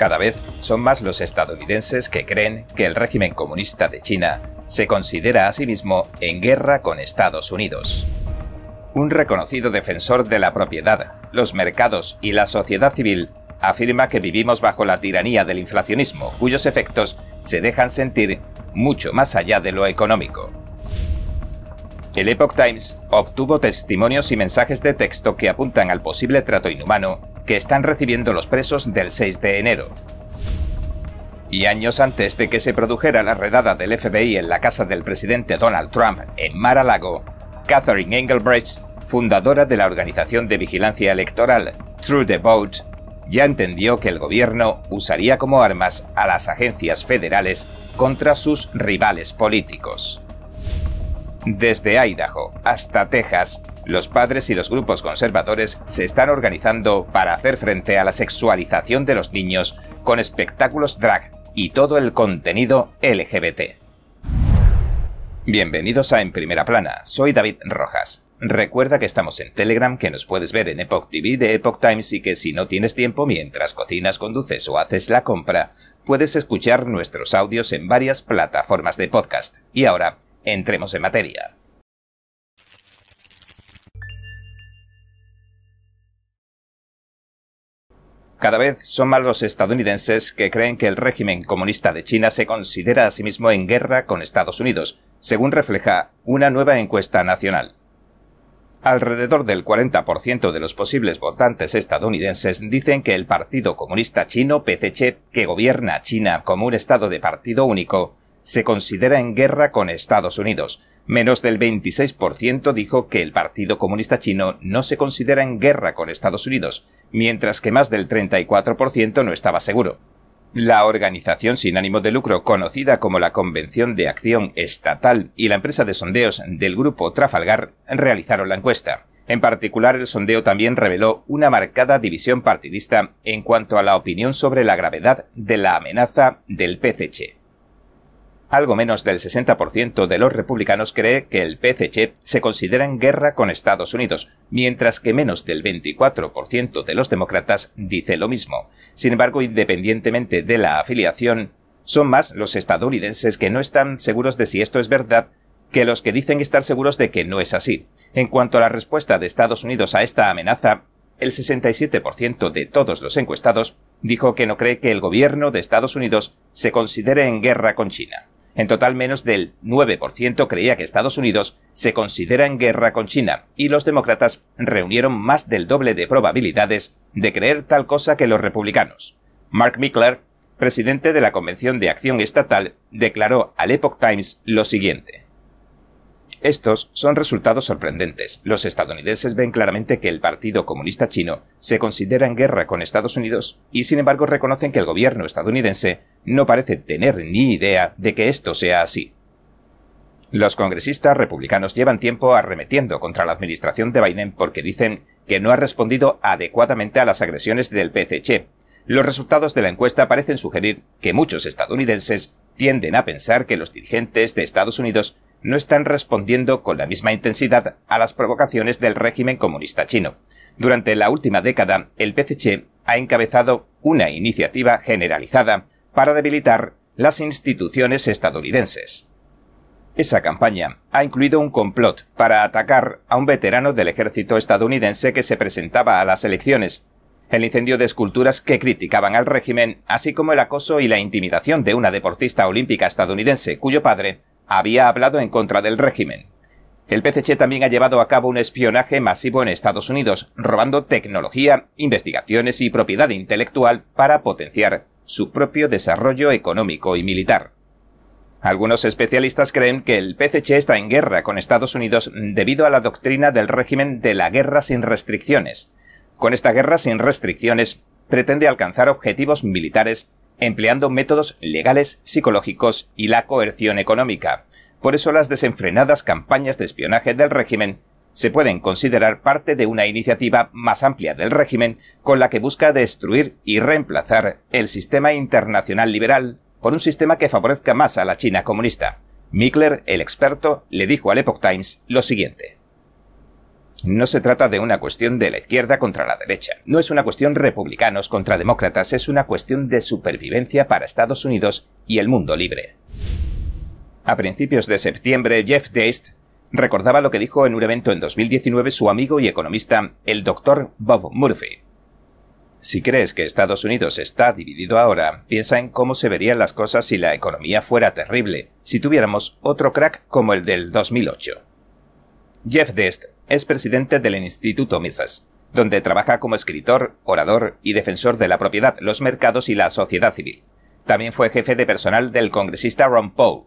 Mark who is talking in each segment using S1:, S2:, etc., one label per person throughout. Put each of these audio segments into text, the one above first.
S1: Cada vez son más los estadounidenses que creen que el régimen comunista de China se considera a sí mismo en guerra con Estados Unidos. Un reconocido defensor de la propiedad, los mercados y la sociedad civil afirma que vivimos bajo la tiranía del inflacionismo, cuyos efectos se dejan sentir mucho más allá de lo económico. El Epoch Times obtuvo testimonios y mensajes de texto que apuntan al posible trato inhumano que están recibiendo los presos del 6 de enero. Y años antes de que se produjera la redada del FBI en la casa del presidente Donald Trump en Mar-a-Lago, Catherine Engelbrecht, fundadora de la organización de vigilancia electoral True the Vote, ya entendió que el gobierno usaría como armas a las agencias federales contra sus rivales políticos. Desde Idaho hasta Texas, los padres y los grupos conservadores se están organizando para hacer frente a la sexualización de los niños con espectáculos drag y todo el contenido LGBT. Bienvenidos a En Primera Plana, soy David Rojas. Recuerda que estamos en Telegram, que nos puedes ver en Epoch TV de Epoch Times y que si no tienes tiempo mientras cocinas, conduces o haces la compra, puedes escuchar nuestros audios en varias plataformas de podcast. Y ahora, Entremos en materia. Cada vez son más los estadounidenses que creen que el régimen comunista de China se considera a sí mismo en guerra con Estados Unidos, según refleja una nueva encuesta nacional. Alrededor del 40% de los posibles votantes estadounidenses dicen que el Partido Comunista Chino, PCC, que gobierna China como un estado de partido único, se considera en guerra con Estados Unidos. Menos del 26% dijo que el Partido Comunista Chino no se considera en guerra con Estados Unidos, mientras que más del 34% no estaba seguro. La organización sin ánimo de lucro conocida como la Convención de Acción Estatal y la empresa de sondeos del grupo Trafalgar realizaron la encuesta. En particular, el sondeo también reveló una marcada división partidista en cuanto a la opinión sobre la gravedad de la amenaza del PCC algo menos del 60% de los republicanos cree que el PCC se considera en guerra con Estados Unidos, mientras que menos del 24% de los demócratas dice lo mismo. Sin embargo, independientemente de la afiliación, son más los estadounidenses que no están seguros de si esto es verdad que los que dicen estar seguros de que no es así. En cuanto a la respuesta de Estados Unidos a esta amenaza, el 67% de todos los encuestados dijo que no cree que el gobierno de Estados Unidos se considere en guerra con China. En total, menos del 9% creía que Estados Unidos se considera en guerra con China, y los demócratas reunieron más del doble de probabilidades de creer tal cosa que los republicanos. Mark Mickler, presidente de la Convención de Acción Estatal, declaró al Epoch Times lo siguiente. Estos son resultados sorprendentes. Los estadounidenses ven claramente que el Partido Comunista Chino se considera en guerra con Estados Unidos y sin embargo reconocen que el gobierno estadounidense no parece tener ni idea de que esto sea así. Los congresistas republicanos llevan tiempo arremetiendo contra la administración de Biden porque dicen que no ha respondido adecuadamente a las agresiones del PCC. Los resultados de la encuesta parecen sugerir que muchos estadounidenses tienden a pensar que los dirigentes de Estados Unidos no están respondiendo con la misma intensidad a las provocaciones del régimen comunista chino. Durante la última década, el PCC ha encabezado una iniciativa generalizada para debilitar las instituciones estadounidenses. Esa campaña ha incluido un complot para atacar a un veterano del ejército estadounidense que se presentaba a las elecciones, el incendio de esculturas que criticaban al régimen, así como el acoso y la intimidación de una deportista olímpica estadounidense cuyo padre había hablado en contra del régimen. El PCC también ha llevado a cabo un espionaje masivo en Estados Unidos, robando tecnología, investigaciones y propiedad intelectual para potenciar su propio desarrollo económico y militar. Algunos especialistas creen que el PCC está en guerra con Estados Unidos debido a la doctrina del régimen de la guerra sin restricciones. Con esta guerra sin restricciones pretende alcanzar objetivos militares empleando métodos legales, psicológicos y la coerción económica. Por eso las desenfrenadas campañas de espionaje del régimen se pueden considerar parte de una iniciativa más amplia del régimen con la que busca destruir y reemplazar el sistema internacional liberal por un sistema que favorezca más a la China comunista. Mikler, el experto, le dijo al Epoch Times lo siguiente. No se trata de una cuestión de la izquierda contra la derecha, no es una cuestión republicanos contra demócratas, es una cuestión de supervivencia para Estados Unidos y el mundo libre. A principios de septiembre, Jeff Deist recordaba lo que dijo en un evento en 2019 su amigo y economista, el Dr. Bob Murphy. Si crees que Estados Unidos está dividido ahora, piensa en cómo se verían las cosas si la economía fuera terrible, si tuviéramos otro crack como el del 2008. Jeff Dest es presidente del Instituto Mises, donde trabaja como escritor, orador y defensor de la propiedad, los mercados y la sociedad civil. También fue jefe de personal del congresista Ron Paul.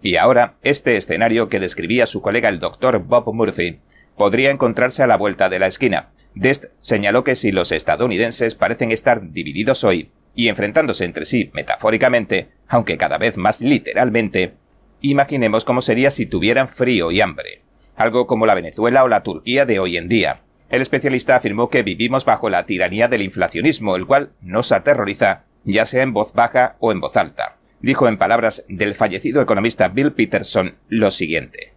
S1: Y ahora, este escenario que describía su colega el Dr. Bob Murphy podría encontrarse a la vuelta de la esquina, Dest señaló que si los estadounidenses parecen estar divididos hoy y enfrentándose entre sí metafóricamente, aunque cada vez más literalmente, imaginemos cómo sería si tuvieran frío y hambre, algo como la Venezuela o la Turquía de hoy en día. El especialista afirmó que vivimos bajo la tiranía del inflacionismo, el cual nos aterroriza, ya sea en voz baja o en voz alta. Dijo en palabras del fallecido economista Bill Peterson lo siguiente.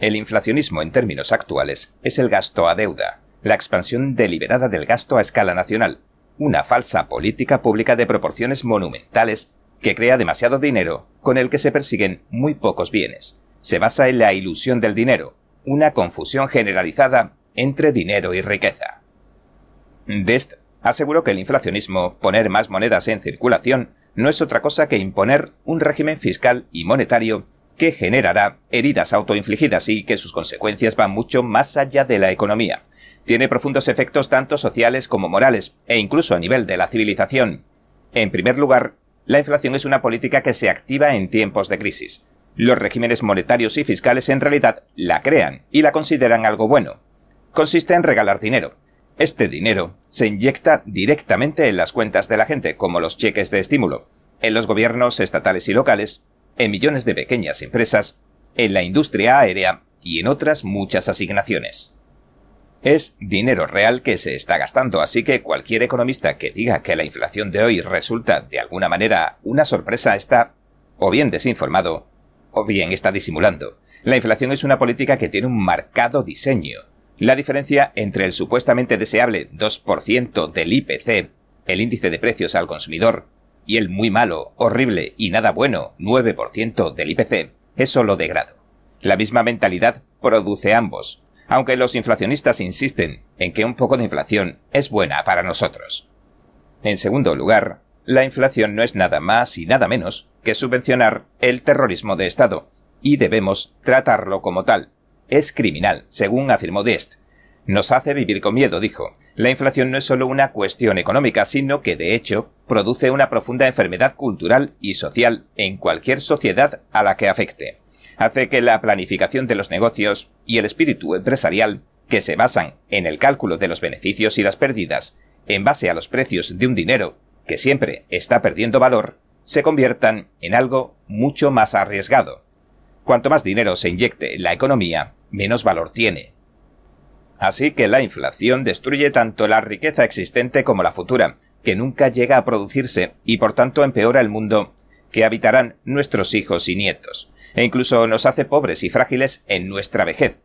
S1: El inflacionismo en términos actuales es el gasto a deuda, la expansión deliberada del gasto a escala nacional, una falsa política pública de proporciones monumentales que crea demasiado dinero con el que se persiguen muy pocos bienes. Se basa en la ilusión del dinero, una confusión generalizada entre dinero y riqueza. Dest aseguró que el inflacionismo, poner más monedas en circulación, no es otra cosa que imponer un régimen fiscal y monetario que generará heridas autoinfligidas y que sus consecuencias van mucho más allá de la economía. Tiene profundos efectos tanto sociales como morales, e incluso a nivel de la civilización. En primer lugar, la inflación es una política que se activa en tiempos de crisis. Los regímenes monetarios y fiscales en realidad la crean y la consideran algo bueno. Consiste en regalar dinero. Este dinero se inyecta directamente en las cuentas de la gente, como los cheques de estímulo, en los gobiernos estatales y locales, en millones de pequeñas empresas, en la industria aérea y en otras muchas asignaciones. Es dinero real que se está gastando, así que cualquier economista que diga que la inflación de hoy resulta de alguna manera una sorpresa está o bien desinformado o bien está disimulando. La inflación es una política que tiene un marcado diseño. La diferencia entre el supuestamente deseable 2% del IPC, el índice de precios al consumidor, y el muy malo, horrible y nada bueno 9% del IPC es solo de grado. La misma mentalidad produce ambos, aunque los inflacionistas insisten en que un poco de inflación es buena para nosotros. En segundo lugar, la inflación no es nada más y nada menos que subvencionar el terrorismo de Estado, y debemos tratarlo como tal. Es criminal, según afirmó Dest, nos hace vivir con miedo, dijo. La inflación no es solo una cuestión económica, sino que, de hecho, produce una profunda enfermedad cultural y social en cualquier sociedad a la que afecte. Hace que la planificación de los negocios y el espíritu empresarial, que se basan en el cálculo de los beneficios y las pérdidas, en base a los precios de un dinero que siempre está perdiendo valor, se conviertan en algo mucho más arriesgado. Cuanto más dinero se inyecte en la economía, menos valor tiene, Así que la inflación destruye tanto la riqueza existente como la futura, que nunca llega a producirse y por tanto empeora el mundo que habitarán nuestros hijos y nietos, e incluso nos hace pobres y frágiles en nuestra vejez.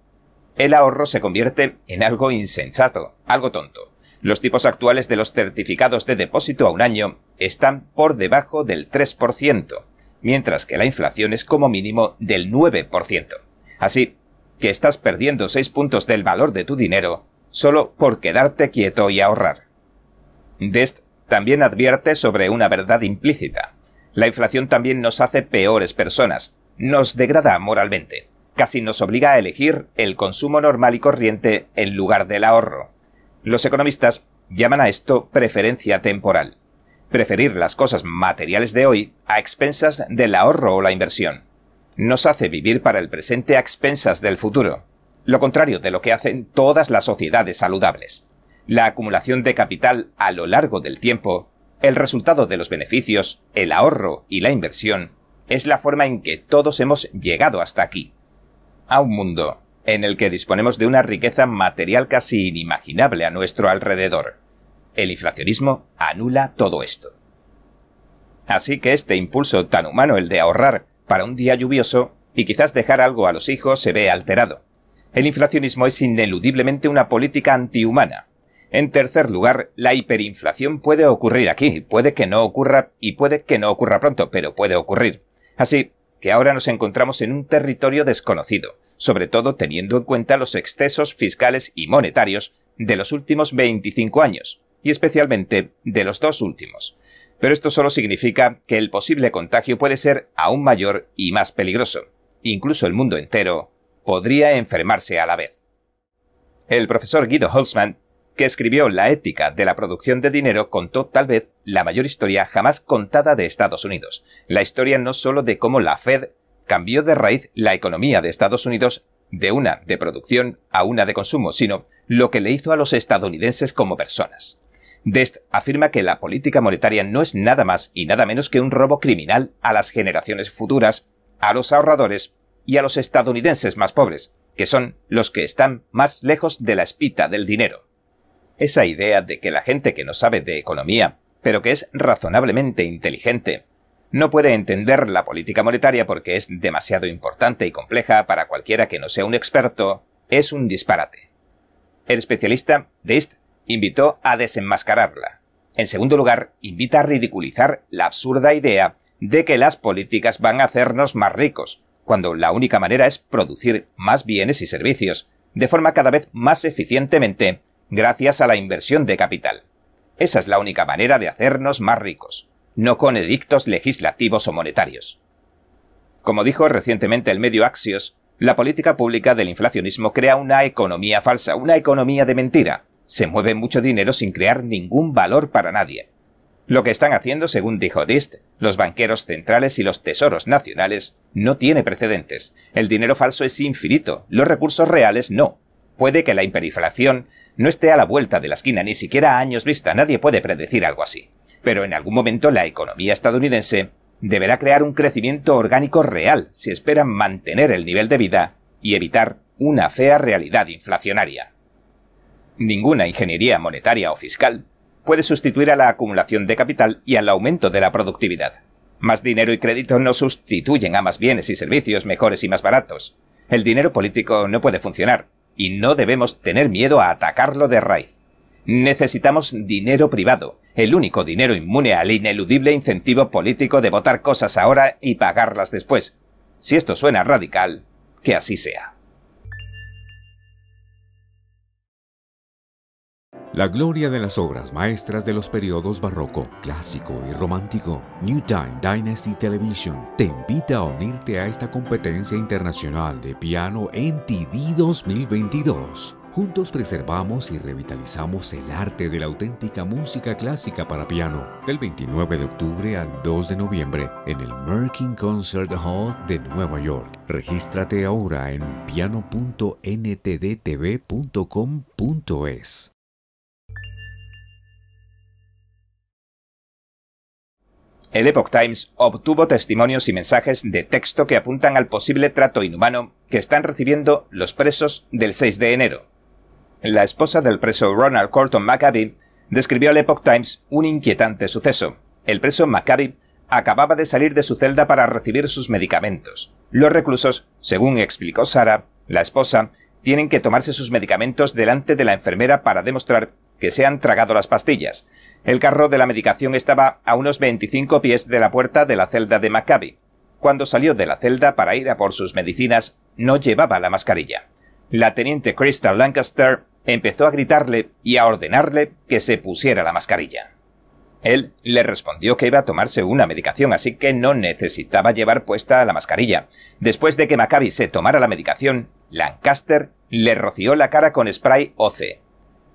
S1: El ahorro se convierte en algo insensato, algo tonto. Los tipos actuales de los certificados de depósito a un año están por debajo del 3%, mientras que la inflación es como mínimo del 9%. Así, que estás perdiendo 6 puntos del valor de tu dinero solo por quedarte quieto y ahorrar. Dest también advierte sobre una verdad implícita. La inflación también nos hace peores personas, nos degrada moralmente, casi nos obliga a elegir el consumo normal y corriente en lugar del ahorro. Los economistas llaman a esto preferencia temporal. Preferir las cosas materiales de hoy a expensas del ahorro o la inversión nos hace vivir para el presente a expensas del futuro, lo contrario de lo que hacen todas las sociedades saludables. La acumulación de capital a lo largo del tiempo, el resultado de los beneficios, el ahorro y la inversión, es la forma en que todos hemos llegado hasta aquí. A un mundo en el que disponemos de una riqueza material casi inimaginable a nuestro alrededor. El inflacionismo anula todo esto. Así que este impulso tan humano, el de ahorrar, para un día lluvioso y quizás dejar algo a los hijos se ve alterado. El inflacionismo es ineludiblemente una política antihumana. En tercer lugar, la hiperinflación puede ocurrir aquí, puede que no ocurra y puede que no ocurra pronto, pero puede ocurrir. Así que ahora nos encontramos en un territorio desconocido, sobre todo teniendo en cuenta los excesos fiscales y monetarios de los últimos 25 años, y especialmente de los dos últimos. Pero esto solo significa que el posible contagio puede ser aún mayor y más peligroso. Incluso el mundo entero podría enfermarse a la vez. El profesor Guido Holzmann, que escribió La ética de la producción de dinero, contó tal vez la mayor historia jamás contada de Estados Unidos. La historia no solo de cómo la Fed cambió de raíz la economía de Estados Unidos de una de producción a una de consumo, sino lo que le hizo a los estadounidenses como personas. Dest afirma que la política monetaria no es nada más y nada menos que un robo criminal a las generaciones futuras, a los ahorradores y a los estadounidenses más pobres, que son los que están más lejos de la espita del dinero. Esa idea de que la gente que no sabe de economía, pero que es razonablemente inteligente, no puede entender la política monetaria porque es demasiado importante y compleja para cualquiera que no sea un experto, es un disparate. El especialista Dist invitó a desenmascararla. En segundo lugar, invita a ridiculizar la absurda idea de que las políticas van a hacernos más ricos, cuando la única manera es producir más bienes y servicios, de forma cada vez más eficientemente, gracias a la inversión de capital. Esa es la única manera de hacernos más ricos, no con edictos legislativos o monetarios. Como dijo recientemente el medio Axios, la política pública del inflacionismo crea una economía falsa, una economía de mentira, se mueve mucho dinero sin crear ningún valor para nadie. Lo que están haciendo, según dijo Dist, los banqueros centrales y los tesoros nacionales, no tiene precedentes. El dinero falso es infinito, los recursos reales no. Puede que la hiperinflación no esté a la vuelta de la esquina, ni siquiera a años vista, nadie puede predecir algo así. Pero en algún momento la economía estadounidense deberá crear un crecimiento orgánico real si esperan mantener el nivel de vida y evitar una fea realidad inflacionaria. Ninguna ingeniería monetaria o fiscal puede sustituir a la acumulación de capital y al aumento de la productividad. Más dinero y crédito no sustituyen a más bienes y servicios mejores y más baratos. El dinero político no puede funcionar, y no debemos tener miedo a atacarlo de raíz. Necesitamos dinero privado, el único dinero inmune al ineludible incentivo político de votar cosas ahora y pagarlas después. Si esto suena radical, que así sea.
S2: La gloria de las obras maestras de los periodos barroco, clásico y romántico, New Time Dynasty Television te invita a unirte a esta competencia internacional de piano NTD 2022. Juntos preservamos y revitalizamos el arte de la auténtica música clásica para piano, del 29 de octubre al 2 de noviembre en el Merkin Concert Hall de Nueva York. Regístrate ahora en piano.ntdtv.com.es.
S1: El Epoch Times obtuvo testimonios y mensajes de texto que apuntan al posible trato inhumano que están recibiendo los presos del 6 de enero. La esposa del preso Ronald Colton Maccabi describió al Epoch Times un inquietante suceso. El preso Maccabi acababa de salir de su celda para recibir sus medicamentos. Los reclusos, según explicó Sara, la esposa, tienen que tomarse sus medicamentos delante de la enfermera para demostrar que se han tragado las pastillas. El carro de la medicación estaba a unos 25 pies de la puerta de la celda de Maccabi. Cuando salió de la celda para ir a por sus medicinas, no llevaba la mascarilla. La teniente Crystal Lancaster empezó a gritarle y a ordenarle que se pusiera la mascarilla. Él le respondió que iba a tomarse una medicación, así que no necesitaba llevar puesta la mascarilla. Después de que Maccabi se tomara la medicación, Lancaster le roció la cara con spray OC.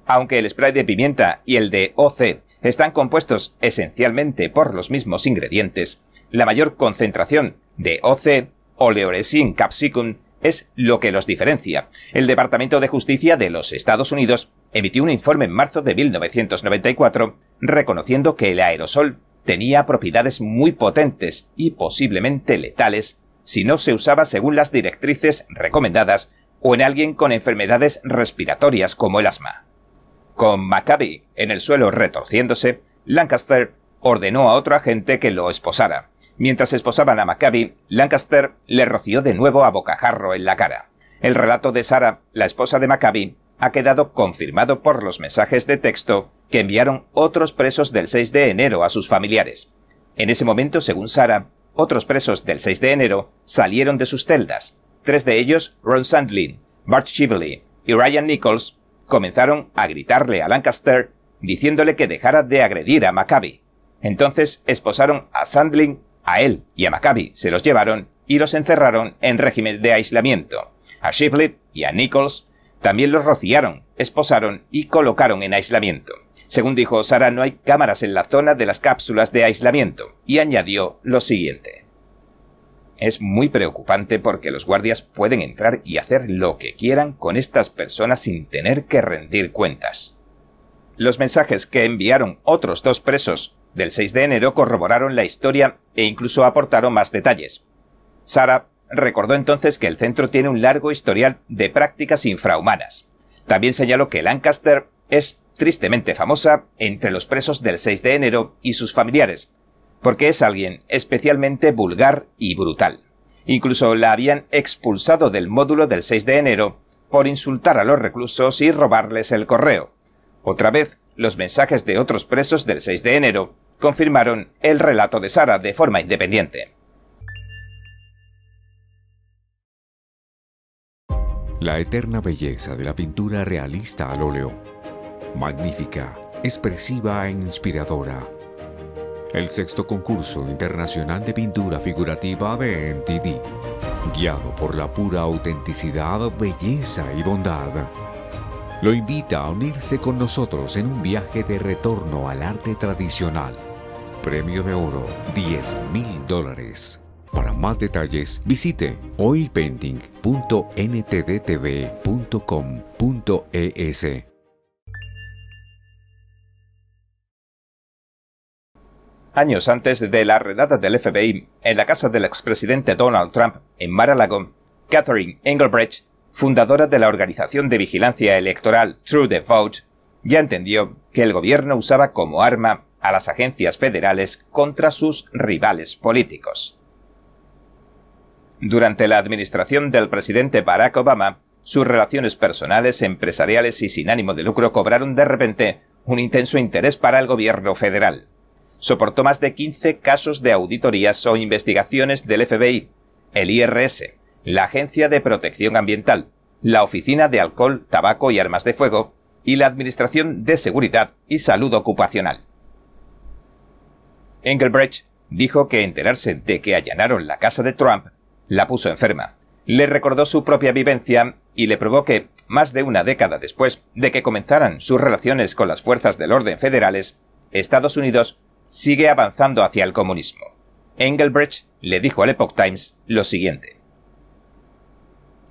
S1: Aunque el spray de pimienta y el de OC están compuestos esencialmente por los mismos ingredientes, la mayor concentración de OC, oleoresin capsicum, es lo que los diferencia. El Departamento de Justicia de los Estados Unidos emitió un informe en marzo de 1994 reconociendo que el aerosol tenía propiedades muy potentes y posiblemente letales si no se usaba según las directrices recomendadas o en alguien con enfermedades respiratorias como el asma. Con Maccabi en el suelo retorciéndose, Lancaster ordenó a otro agente que lo esposara. Mientras esposaban a Maccabi, Lancaster le roció de nuevo a bocajarro en la cara. El relato de Sara, la esposa de Maccabi, ha quedado confirmado por los mensajes de texto que enviaron otros presos del 6 de enero a sus familiares. En ese momento, según Sara, otros presos del 6 de enero salieron de sus celdas. Tres de ellos, Ron Sandlin, Bart Shively y Ryan Nichols, comenzaron a gritarle a Lancaster diciéndole que dejara de agredir a Maccabi. Entonces esposaron a Sandlin, a él y a Maccabi se los llevaron y los encerraron en régimen de aislamiento. A Shively y a Nichols también los rociaron, esposaron y colocaron en aislamiento. Según dijo Sara, no hay cámaras en la zona de las cápsulas de aislamiento, y añadió lo siguiente. Es muy preocupante porque los guardias pueden entrar y hacer lo que quieran con estas personas sin tener que rendir cuentas. Los mensajes que enviaron otros dos presos del 6 de enero corroboraron la historia e incluso aportaron más detalles. Sara recordó entonces que el centro tiene un largo historial de prácticas infrahumanas. También señaló que Lancaster es tristemente famosa entre los presos del 6 de enero y sus familiares, porque es alguien especialmente vulgar y brutal. Incluso la habían expulsado del módulo del 6 de enero por insultar a los reclusos y robarles el correo. Otra vez, los mensajes de otros presos del 6 de enero confirmaron el relato de Sara de forma independiente.
S2: La eterna belleza de la pintura realista al óleo. Magnífica, expresiva e inspiradora. El sexto concurso internacional de pintura figurativa de guiado por la pura autenticidad, belleza y bondad lo invita a unirse con nosotros en un viaje de retorno al arte tradicional. Premio de oro, 10 mil dólares. Para más detalles, visite oilpainting.ntdtv.com.es.
S1: Años antes de la redada del FBI en la casa del expresidente Donald Trump en Mar-a-Lago, Catherine Engelbrecht fundadora de la organización de vigilancia electoral True the Vote, ya entendió que el gobierno usaba como arma a las agencias federales contra sus rivales políticos. Durante la administración del presidente Barack Obama, sus relaciones personales, empresariales y sin ánimo de lucro cobraron de repente un intenso interés para el gobierno federal. Soportó más de 15 casos de auditorías o investigaciones del FBI, el IRS, la Agencia de Protección Ambiental, la Oficina de Alcohol, Tabaco y Armas de Fuego y la Administración de Seguridad y Salud Ocupacional. Engelbrecht dijo que enterarse de que allanaron la casa de Trump la puso enferma. Le recordó su propia vivencia y le probó que, más de una década después de que comenzaran sus relaciones con las fuerzas del orden federales, Estados Unidos sigue avanzando hacia el comunismo. Engelbrecht le dijo al Epoch Times lo siguiente.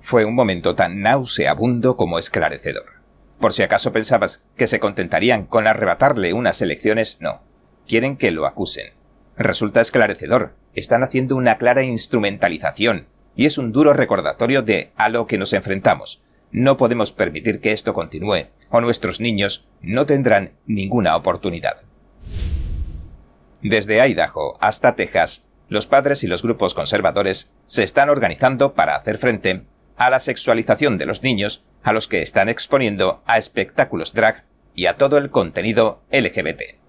S1: Fue un momento tan nauseabundo como esclarecedor. Por si acaso pensabas que se contentarían con arrebatarle unas elecciones, no. Quieren que lo acusen. Resulta esclarecedor. Están haciendo una clara instrumentalización. Y es un duro recordatorio de a lo que nos enfrentamos. No podemos permitir que esto continúe, o nuestros niños no tendrán ninguna oportunidad. Desde Idaho hasta Texas, los padres y los grupos conservadores se están organizando para hacer frente a la sexualización de los niños a los que están exponiendo a espectáculos drag y a todo el contenido LGBT.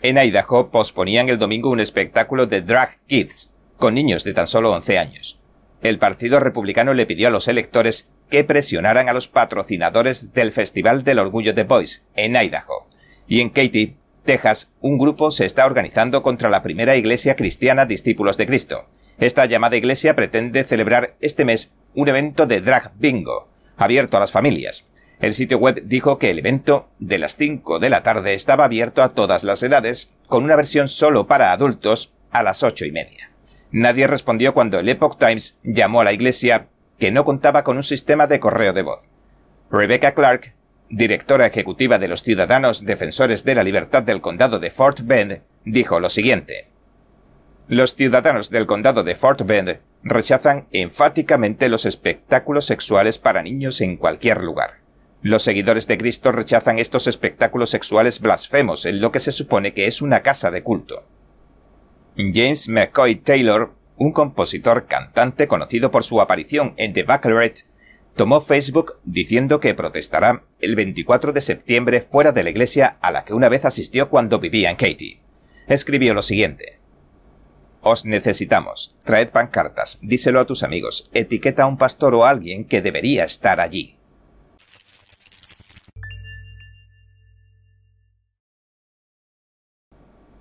S1: En Idaho posponían el domingo un espectáculo de Drag Kids, con niños de tan solo 11 años. El Partido Republicano le pidió a los electores que presionaran a los patrocinadores del Festival del Orgullo de Boys, en Idaho. Y en Katy, Texas, un grupo se está organizando contra la primera iglesia cristiana Discípulos de Cristo. Esta llamada iglesia pretende celebrar este mes un evento de drag bingo, abierto a las familias. El sitio web dijo que el evento de las 5 de la tarde estaba abierto a todas las edades, con una versión solo para adultos a las ocho y media. Nadie respondió cuando el Epoch Times llamó a la iglesia que no contaba con un sistema de correo de voz. Rebecca Clark, directora ejecutiva de los Ciudadanos Defensores de la Libertad del Condado de Fort Bend, dijo lo siguiente. Los ciudadanos del condado de Fort Bend rechazan enfáticamente los espectáculos sexuales para niños en cualquier lugar. Los seguidores de Cristo rechazan estos espectáculos sexuales blasfemos en lo que se supone que es una casa de culto. James McCoy Taylor, un compositor cantante conocido por su aparición en The Bachelorette, tomó Facebook diciendo que protestará el 24 de septiembre fuera de la iglesia a la que una vez asistió cuando vivía en Katy. Escribió lo siguiente. Os necesitamos. Traed pancartas, díselo a tus amigos, etiqueta a un pastor o a alguien que debería estar allí.